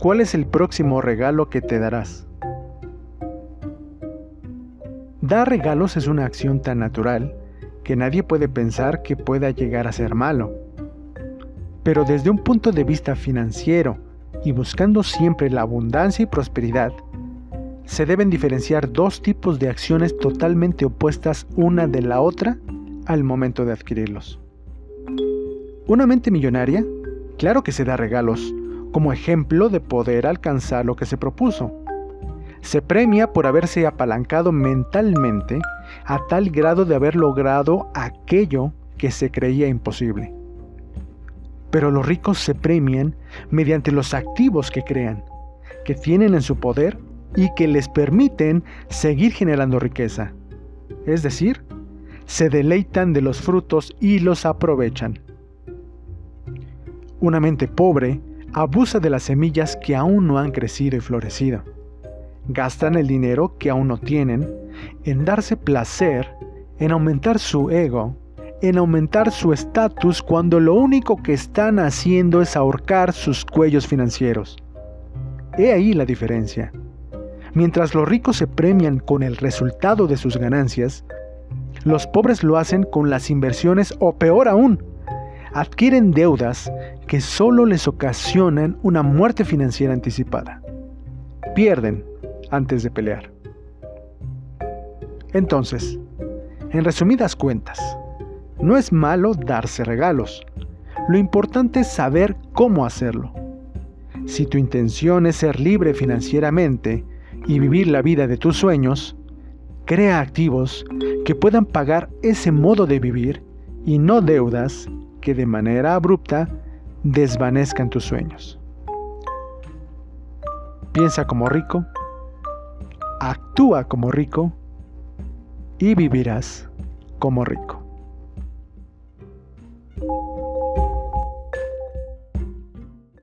¿cuál es el próximo regalo que te darás? Dar regalos es una acción tan natural que nadie puede pensar que pueda llegar a ser malo. Pero desde un punto de vista financiero y buscando siempre la abundancia y prosperidad, se deben diferenciar dos tipos de acciones totalmente opuestas una de la otra al momento de adquirirlos. Una mente millonaria, claro que se da regalos, como ejemplo de poder alcanzar lo que se propuso. Se premia por haberse apalancado mentalmente a tal grado de haber logrado aquello que se creía imposible. Pero los ricos se premian mediante los activos que crean, que tienen en su poder y que les permiten seguir generando riqueza. Es decir, se deleitan de los frutos y los aprovechan. Una mente pobre abusa de las semillas que aún no han crecido y florecido. Gastan el dinero que aún no tienen en darse placer, en aumentar su ego, en aumentar su estatus cuando lo único que están haciendo es ahorcar sus cuellos financieros. He ahí la diferencia. Mientras los ricos se premian con el resultado de sus ganancias, los pobres lo hacen con las inversiones o peor aún, adquieren deudas que solo les ocasionan una muerte financiera anticipada. Pierden antes de pelear. Entonces, en resumidas cuentas, no es malo darse regalos. Lo importante es saber cómo hacerlo. Si tu intención es ser libre financieramente y vivir la vida de tus sueños, crea activos que puedan pagar ese modo de vivir y no deudas que de manera abrupta desvanezcan tus sueños. Piensa como rico, actúa como rico y vivirás como rico.